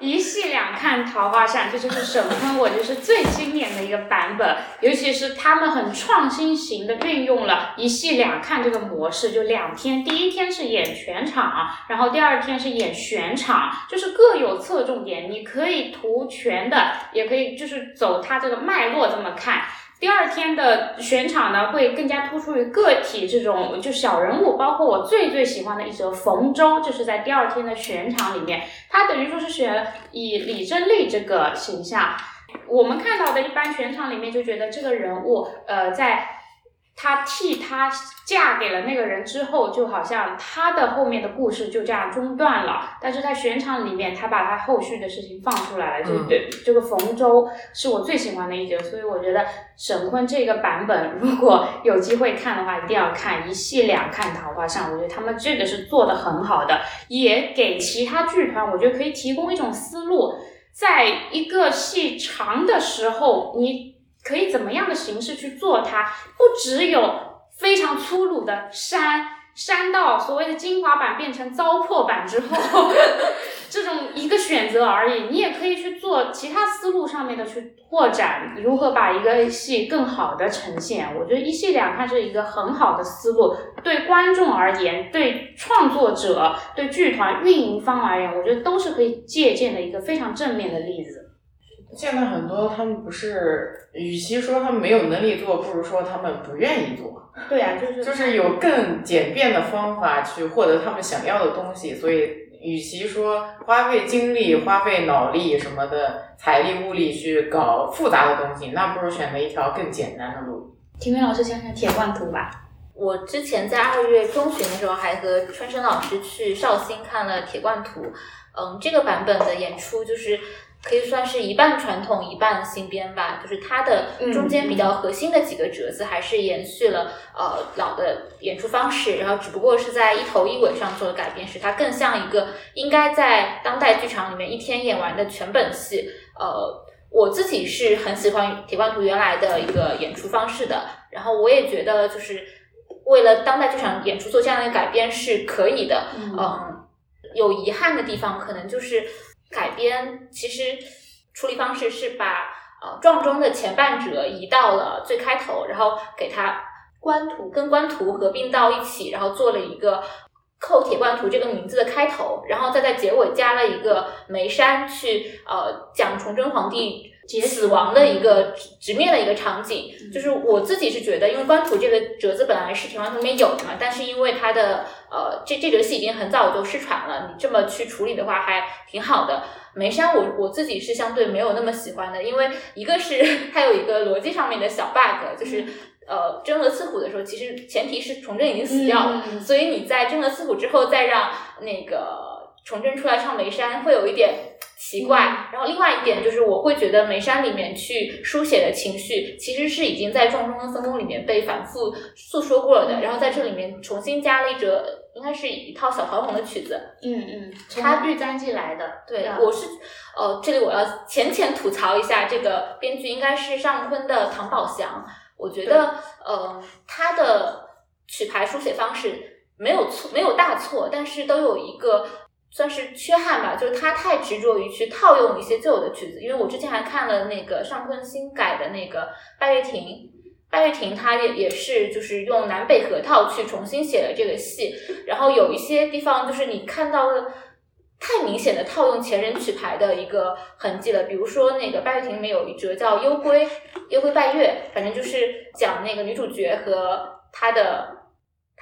一戏两看《桃花扇》，这就是沈坤，我就是最经典的一个版本。尤其是他们很创新型的运用了一戏两看这个模式，就两天，第一天是演全场，然后第二天是演选场，就是各有侧重点，你可以图全的，也可以就是走它这个脉络这么看。第二天的选场呢，会更加突出于个体这种就小人物，包括我最最喜欢的一则冯周，就是在第二天的选场里面，他等于说是选以李珍丽这个形象。我们看到的一般选场里面就觉得这个人物，呃，在。她替他嫁给了那个人之后，就好像她的后面的故事就这样中断了。但是在选场里面，他把他后续的事情放出来了。就对这个冯周是我最喜欢的一节，所以我觉得沈坤这个版本，如果有机会看的话，一定要看一戏两看《桃花扇》。我觉得他们这个是做的很好的，也给其他剧团，我觉得可以提供一种思路，在一个戏长的时候，你。可以怎么样的形式去做它？不只有非常粗鲁的删删到所谓的精华版变成糟粕版之后，这种一个选择而已。你也可以去做其他思路上面的去拓展，如何把一个戏更好的呈现。我觉得一戏两看是一个很好的思路，对观众而言，对创作者、对剧团运营方而言，我觉得都是可以借鉴的一个非常正面的例子。现在很多他们不是，与其说他们没有能力做，不如说他们不愿意做。对呀，就是就是有更简便的方法去获得他们想要的东西，所以与其说花费精力、花费脑力什么的财力物力去搞复杂的东西，那不如选择一条更简单的路。婷婷老师讲讲铁罐图吧。我之前在二月中旬的时候，还和春生老师去绍兴看了铁罐图。嗯，这个版本的演出就是。可以算是一半传统一半新编吧，就是它的中间比较核心的几个折子还是延续了呃老的演出方式，然后只不过是在一头一尾上做了改变，使它更像一个应该在当代剧场里面一天演完的全本戏。呃，我自己是很喜欢《铁罐图》原来的一个演出方式的，然后我也觉得就是为了当代剧场演出做这样的改编是可以的。嗯，有遗憾的地方可能就是。改编其实处理方式是把呃撞钟的前半折移到了最开头，然后给它官图跟官图合并到一起，然后做了一个扣铁罐图这个名字的开头，然后再在结尾加了一个眉山去呃讲崇祯皇帝死亡的一个直面的一个场景。就是我自己是觉得，因为官图这个折子本来是铁罐图里面有的嘛，但是因为它的呃，这这折戏已经很早就失传了。你这么去处理的话，还挺好的。眉山，我我自己是相对没有那么喜欢的，因为一个是 它有一个逻辑上面的小 bug，就是呃，真和刺虎的时候，其实前提是崇祯已经死掉了，所以你在真和刺虎之后再让那个崇祯出来唱眉山，会有一点。奇怪，然后另外一点就是，我会觉得眉山里面去书写的情绪，其实是已经在《撞钟跟分工》里面被反复诉说过了的。然后在这里面重新加了一折，应该是一套小桃红的曲子。嗯嗯，它绿簪记来的。对，我是呃，这里我要浅浅吐槽一下，这个编剧应该是上坤的唐宝祥。我觉得呃，他的曲牌书写方式没有错，没有大错，但是都有一个。算是缺憾吧，就是他太执着于去套用一些旧的曲子。因为我之前还看了那个尚坤新改的那个《拜月亭》，《拜月亭》他也也是就是用南北合套去重新写了这个戏，然后有一些地方就是你看到了太明显的套用前人曲牌的一个痕迹了。比如说那个《拜月亭》里面有一折叫《幽归》，《幽归拜月》，反正就是讲那个女主角和她的。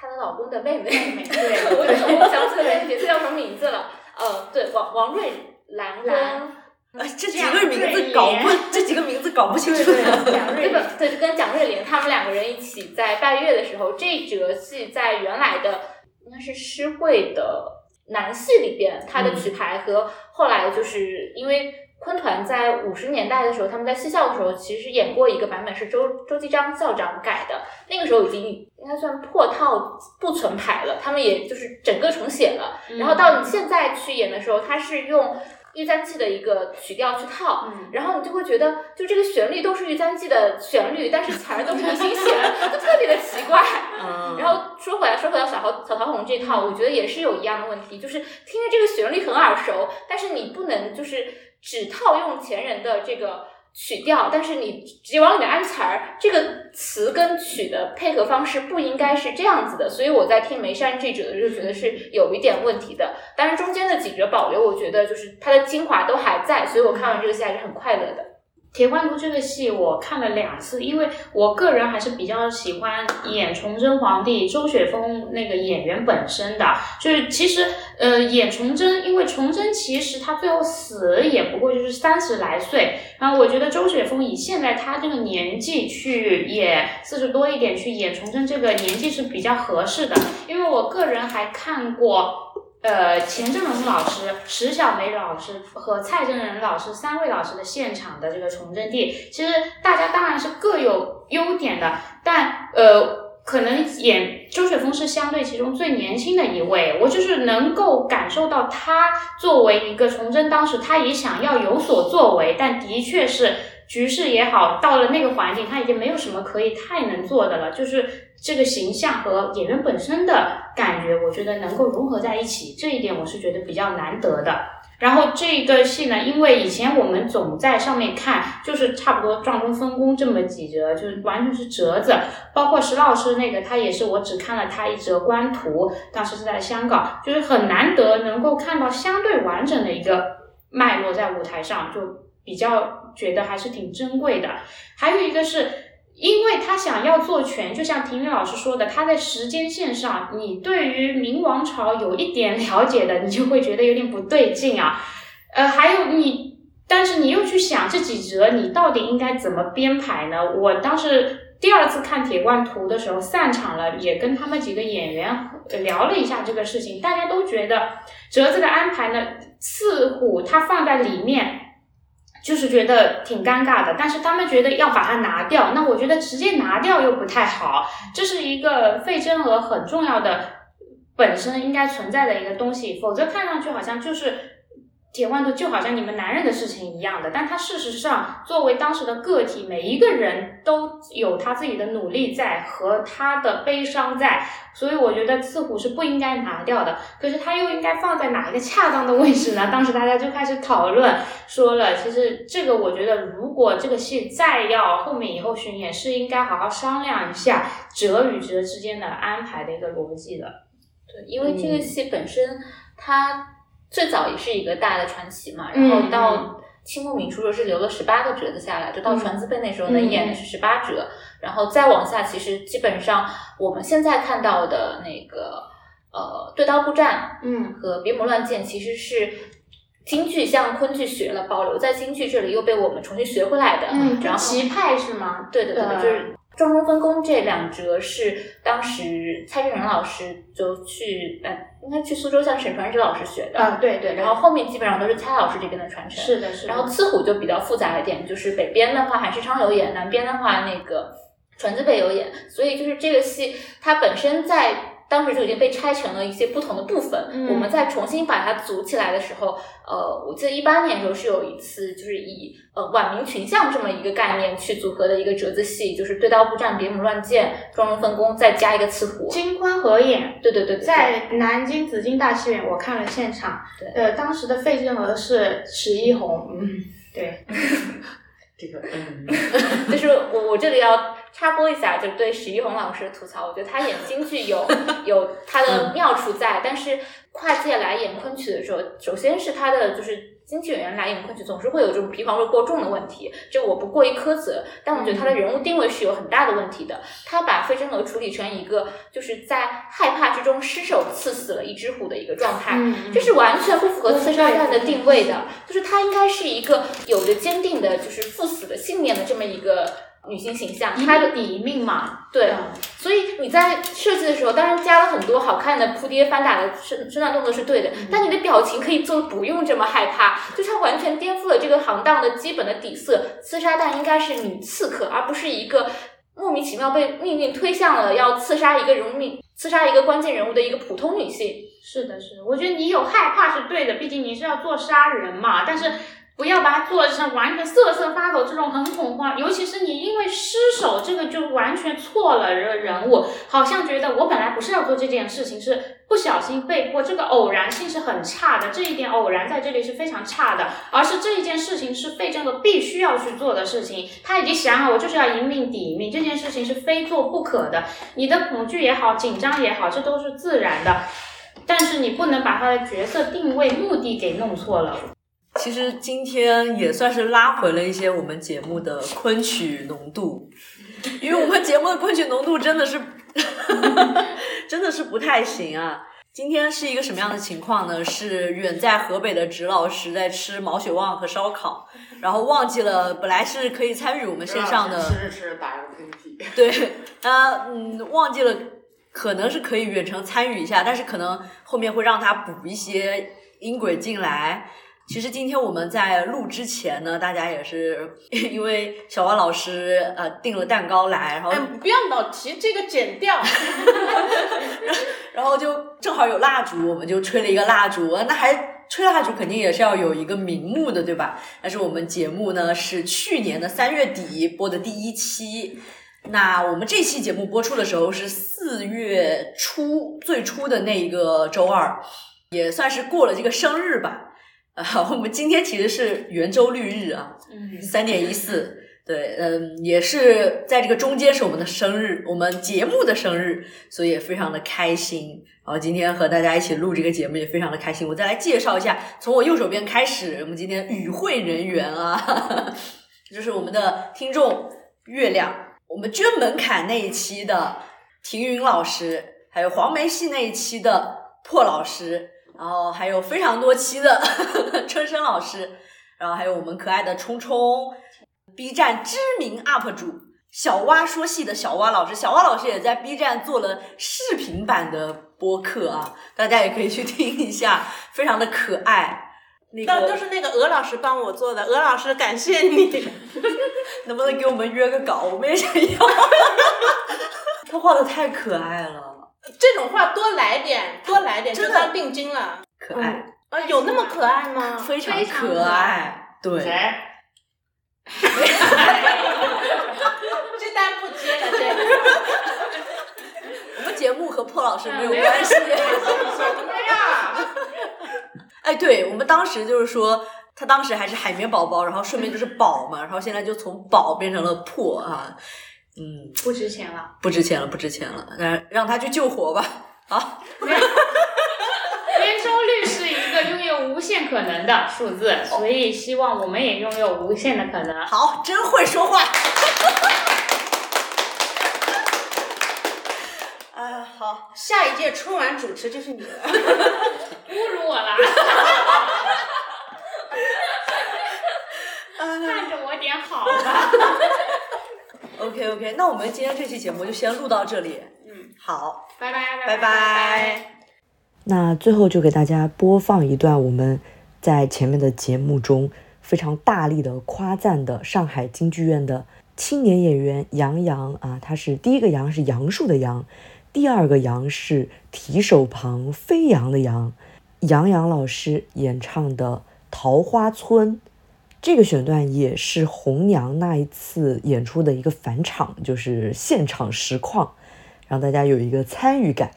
她的老公的妹妹，对，我我想起来角色叫什么名字了？呃，对，王王瑞兰跟呃这几个名字搞不，这几个名字搞不清楚。对个对，跟蒋瑞莲他们两个人一起在拜月的时候，这折戏在原来的应该是诗会的男戏里边，他的曲牌和后来就是因为。昆团在五十年代的时候，他们在戏校的时候，其实演过一个版本是周周继章校长改的。那个时候已经应该算破套不存牌了，他们也就是整个重写了。然后到你现在去演的时候，他是用玉簪记的一个曲调去套，然后你就会觉得，就这个旋律都是玉簪记的旋律，但是词儿都重新写了，就特别的奇怪。然后。说回来，说回到小桃小桃红这套，我觉得也是有一样的问题，就是听着这个旋律很耳熟，但是你不能就是只套用前人的这个曲调，但是你直接往里面安词儿，这个词跟曲的配合方式不应该是这样子的。所以我在听眉山这者的时候，觉得是有一点问题的。但是中间的几折保留，我觉得就是它的精华都还在，所以我看完这个戏还是很快乐的。铁观图这个戏我看了两次，因为我个人还是比较喜欢演崇祯皇帝周雪峰那个演员本身的，就是其实呃演崇祯，因为崇祯其实他最后死也不过就是三十来岁，然后我觉得周雪峰以现在他这个年纪去演四十多一点去演崇祯这个年纪是比较合适的，因为我个人还看过。呃，钱正荣老师、石小梅老师和蔡正仁老师三位老师的现场的这个崇祯帝，其实大家当然是各有优点的，但呃，可能演周雪峰是相对其中最年轻的一位，我就是能够感受到他作为一个崇祯，当时他也想要有所作为，但的确是局势也好，到了那个环境，他已经没有什么可以太能做的了，就是。这个形象和演员本身的感觉，我觉得能够融合在一起，这一点我是觉得比较难得的。然后这个戏呢，因为以前我们总在上面看，就是差不多撞钟分工这么几折，就是完全是折子。包括石老师那个，他也是我只看了他一折官图，当时是在香港，就是很难得能够看到相对完整的一个脉络在舞台上，就比较觉得还是挺珍贵的。还有一个是。因为他想要做全，就像婷婷老师说的，他在时间线上，你对于明王朝有一点了解的，你就会觉得有点不对劲啊。呃，还有你，但是你又去想这几折，你到底应该怎么编排呢？我当时第二次看《铁罐图》的时候，散场了，也跟他们几个演员聊了一下这个事情，大家都觉得折子的安排呢，似乎它放在里面。就是觉得挺尴尬的，但是他们觉得要把它拿掉，那我觉得直接拿掉又不太好。这是一个费真额很重要的本身应该存在的一个东西，否则看上去好像就是。铁罐头就好像你们男人的事情一样的，但他事实上作为当时的个体，每一个人都有他自己的努力在和他的悲伤在，所以我觉得刺虎是不应该拿掉的。可是他又应该放在哪一个恰当的位置呢？当时大家就开始讨论，说了，其实这个我觉得，如果这个戏再要后面以后巡演，是应该好好商量一下折与折之间的安排的一个逻辑的。对，因为这个戏本身它。最早也是一个大的传奇嘛，然后到清末民初时候是留了十八个折子下来，就到传字辈那时候能演的是十八折，然后再往下，其实基本上我们现在看到的那个呃对刀布战，嗯，和别魔乱剑，其实是京剧向昆剧学了，保留在京剧这里又被我们重新学回来的，嗯，然后齐派是吗？对对对，就是。撞钟分工这两折是当时蔡振仁老师就去，呃，应该去苏州向沈传芷老师学的。啊，对对。然后后面基本上都是蔡老师这边的传承。是的，是的。然后刺虎就比较复杂一点，就是北边的话韩世昌有演，南边的话那个传字辈有演，所以就是这个戏它本身在。当时就已经被拆成了一些不同的部分，我们再重新把它组起来的时候，呃，我记得一八年的时候是有一次，就是以呃晚明群像这么一个概念去组合的一个折子戏，就是对刀布战、别母乱箭、妆容分工，再加一个刺虎。金宽合演，对对对，在南京紫金大戏院我看了现场，呃，当时的费正娥是史一红，嗯，对。这个 嗯，就是我我这里要插播一下，就对史一红老师的吐槽，我觉得他演京剧有有他的妙处在，但是跨界来演昆曲的时候，首先是他的就是。京剧演员来演昆曲，总是会有这种皮黄味过重的问题，就我不过于苛责。但我觉得他的人物定位是有很大的问题的。他把费贞娥处理成一个就是在害怕之中失手刺死了一只虎的一个状态，这是完全不符合刺杀案的定位的。就是他应该是一个有着坚定的，就是赴死的信念的这么一个。女性形象，她的底命嘛，对，所以你在设计的时候，当然加了很多好看的扑跌翻打的身身段动作是对的，但你的表情可以做不用这么害怕，就它完全颠覆了这个行当的基本的底色。刺杀弹应该是女刺客，而不是一个莫名其妙被命运推向了要刺杀一个人命、刺杀一个关键人物的一个普通女性。是的，是的，我觉得你有害怕是对的，毕竟你是要做杀人嘛，但是。不要把它做成完全瑟瑟发抖这种很恐慌，尤其是你因为失手这个就完全错了人人物，好像觉得我本来不是要做这件事情，是不小心被迫，这个偶然性是很差的，这一点偶然在这里是非常差的，而是这一件事情是费正的必须要去做的事情，他已经想好我就是要一命抵一命，这件事情是非做不可的，你的恐惧也好，紧张也好，这都是自然的，但是你不能把他的角色定位、目的给弄错了。其实今天也算是拉回了一些我们节目的昆曲浓度，因为我们节目的昆曲浓度真的是，真的是不太行啊。今天是一个什么样的情况呢？是远在河北的直老师在吃毛血旺和烧烤，然后忘记了本来是可以参与我们线上的，吃着吃着打个喷嚏。对，他嗯忘记了，可能是可以远程参与一下，但是可能后面会让他补一些音轨进来。其实今天我们在录之前呢，大家也是 因为小王老师呃订了蛋糕来，然后哎，不要老提这个剪掉。然后就正好有蜡烛，我们就吹了一个蜡烛。那还吹蜡烛肯定也是要有一个名目的，对吧？但是我们节目呢是去年的三月底播的第一期，那我们这期节目播出的时候是四月初最初的那一个周二，也算是过了这个生日吧。啊，我们今天其实是圆周率日啊，三点一四。对，嗯，也是在这个中间是我们的生日，我们节目的生日，所以也非常的开心。然后今天和大家一起录这个节目也非常的开心。我再来介绍一下，从我右手边开始，我们今天与会人员啊，哈 哈就是我们的听众月亮，我们捐门槛那一期的庭云老师，还有黄梅戏那一期的破老师，然后还有非常多期的 春生老师，然后还有我们可爱的冲冲。B 站知名 UP 主小蛙说戏的小蛙老师，小蛙老师也在 B 站做了视频版的播客啊，大家也可以去听一下，非常的可爱。那个都都是那个鹅老师帮我做的，鹅老师感谢你。能不能给我们约个稿？我们也想要。他画的太可爱了，这种话多来点，多来点，就当定金了。可爱，啊，有那么可爱吗？非常可可爱。对，谁？这单不接了，这个。我们节目和破老师没有没有关系。什么呀？哎，对我们当时就是说，他当时还是海绵宝宝，然后顺便就是宝嘛，然后现在就从宝变成了破啊，嗯，不值钱了。不值钱了，不值钱了，让让他去救火吧。好，圆周率是一个拥有无限可能的数字，所以希望我们也拥有无限的可能。好，真会说话。啊，好，下一届春晚主持就是你了。侮辱我了，看着我点好吧。OK OK，那我们今天这期节目就先录到这里。嗯，好，拜拜拜拜。那最后就给大家播放一段我们在前面的节目中非常大力的夸赞的上海京剧院的青年演员杨洋啊，他是第一个杨是杨树的杨，第二个杨是提手旁飞扬的扬，杨洋老师演唱的《桃花村》。这个选段也是红娘那一次演出的一个返场，就是现场实况，让大家有一个参与感。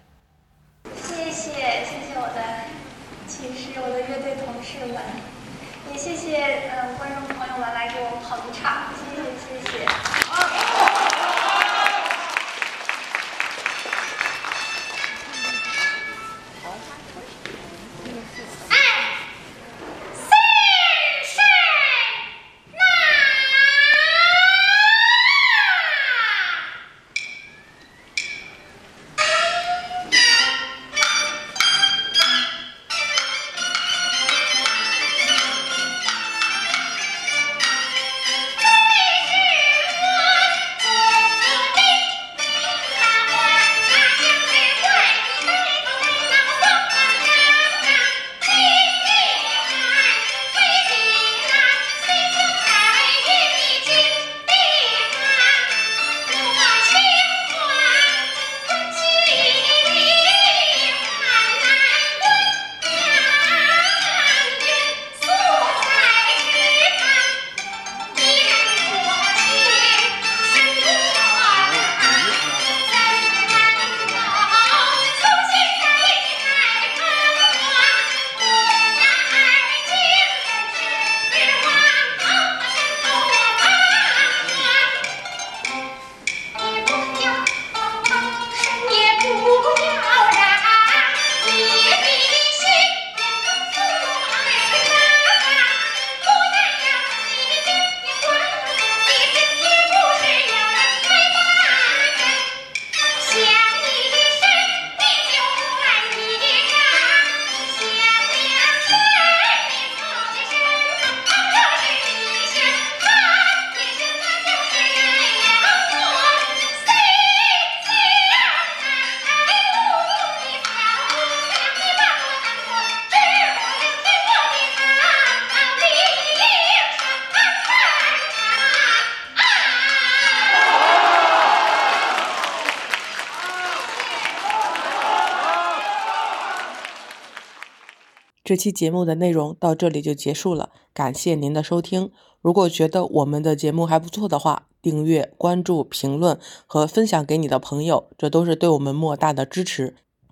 这期节目的内容到这里就结束了，感谢您的收听。如果觉得我们的节目还不错的话，订阅、关注、评论和分享给你的朋友，这都是对我们莫大的支持。